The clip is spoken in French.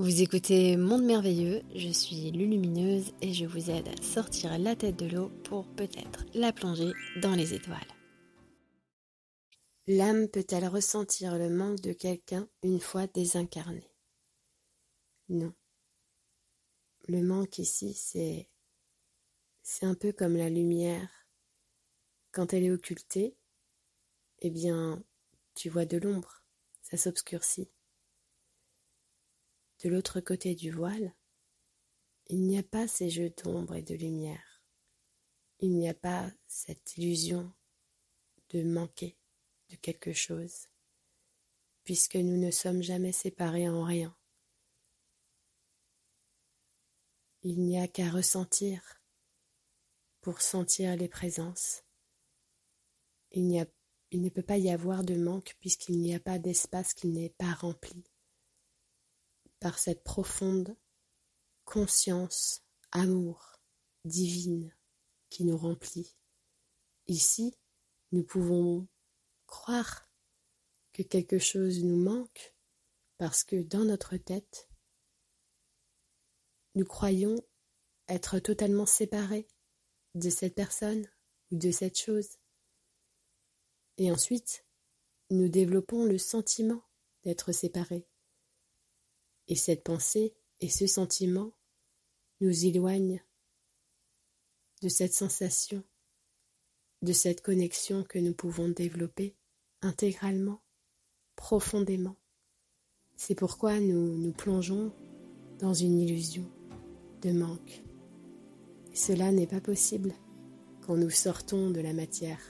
Vous écoutez Monde Merveilleux, je suis Lulumineuse et je vous aide à sortir la tête de l'eau pour peut-être la plonger dans les étoiles. L'âme peut-elle ressentir le manque de quelqu'un une fois désincarnée? Non. Le manque ici, c'est. C'est un peu comme la lumière. Quand elle est occultée, eh bien, tu vois de l'ombre, ça s'obscurcit. De l'autre côté du voile, il n'y a pas ces jeux d'ombre et de lumière. Il n'y a pas cette illusion de manquer de quelque chose, puisque nous ne sommes jamais séparés en rien. Il n'y a qu'à ressentir pour sentir les présences. Il, ne peut pas y avoir de manque puisqu'il n'y a pas d'espace qui n'est pas rempli par cette profonde conscience, amour, divine qui nous remplit. Ici, nous pouvons croire que quelque chose nous manque parce que dans notre tête, nous croyons être totalement séparés de cette personne ou de cette chose. Et ensuite, nous développons le sentiment d'être séparés. Et cette pensée et ce sentiment nous éloignent de cette sensation, de cette connexion que nous pouvons développer intégralement, profondément. C'est pourquoi nous nous plongeons dans une illusion de manque. Cela n'est pas possible quand nous sortons de la matière.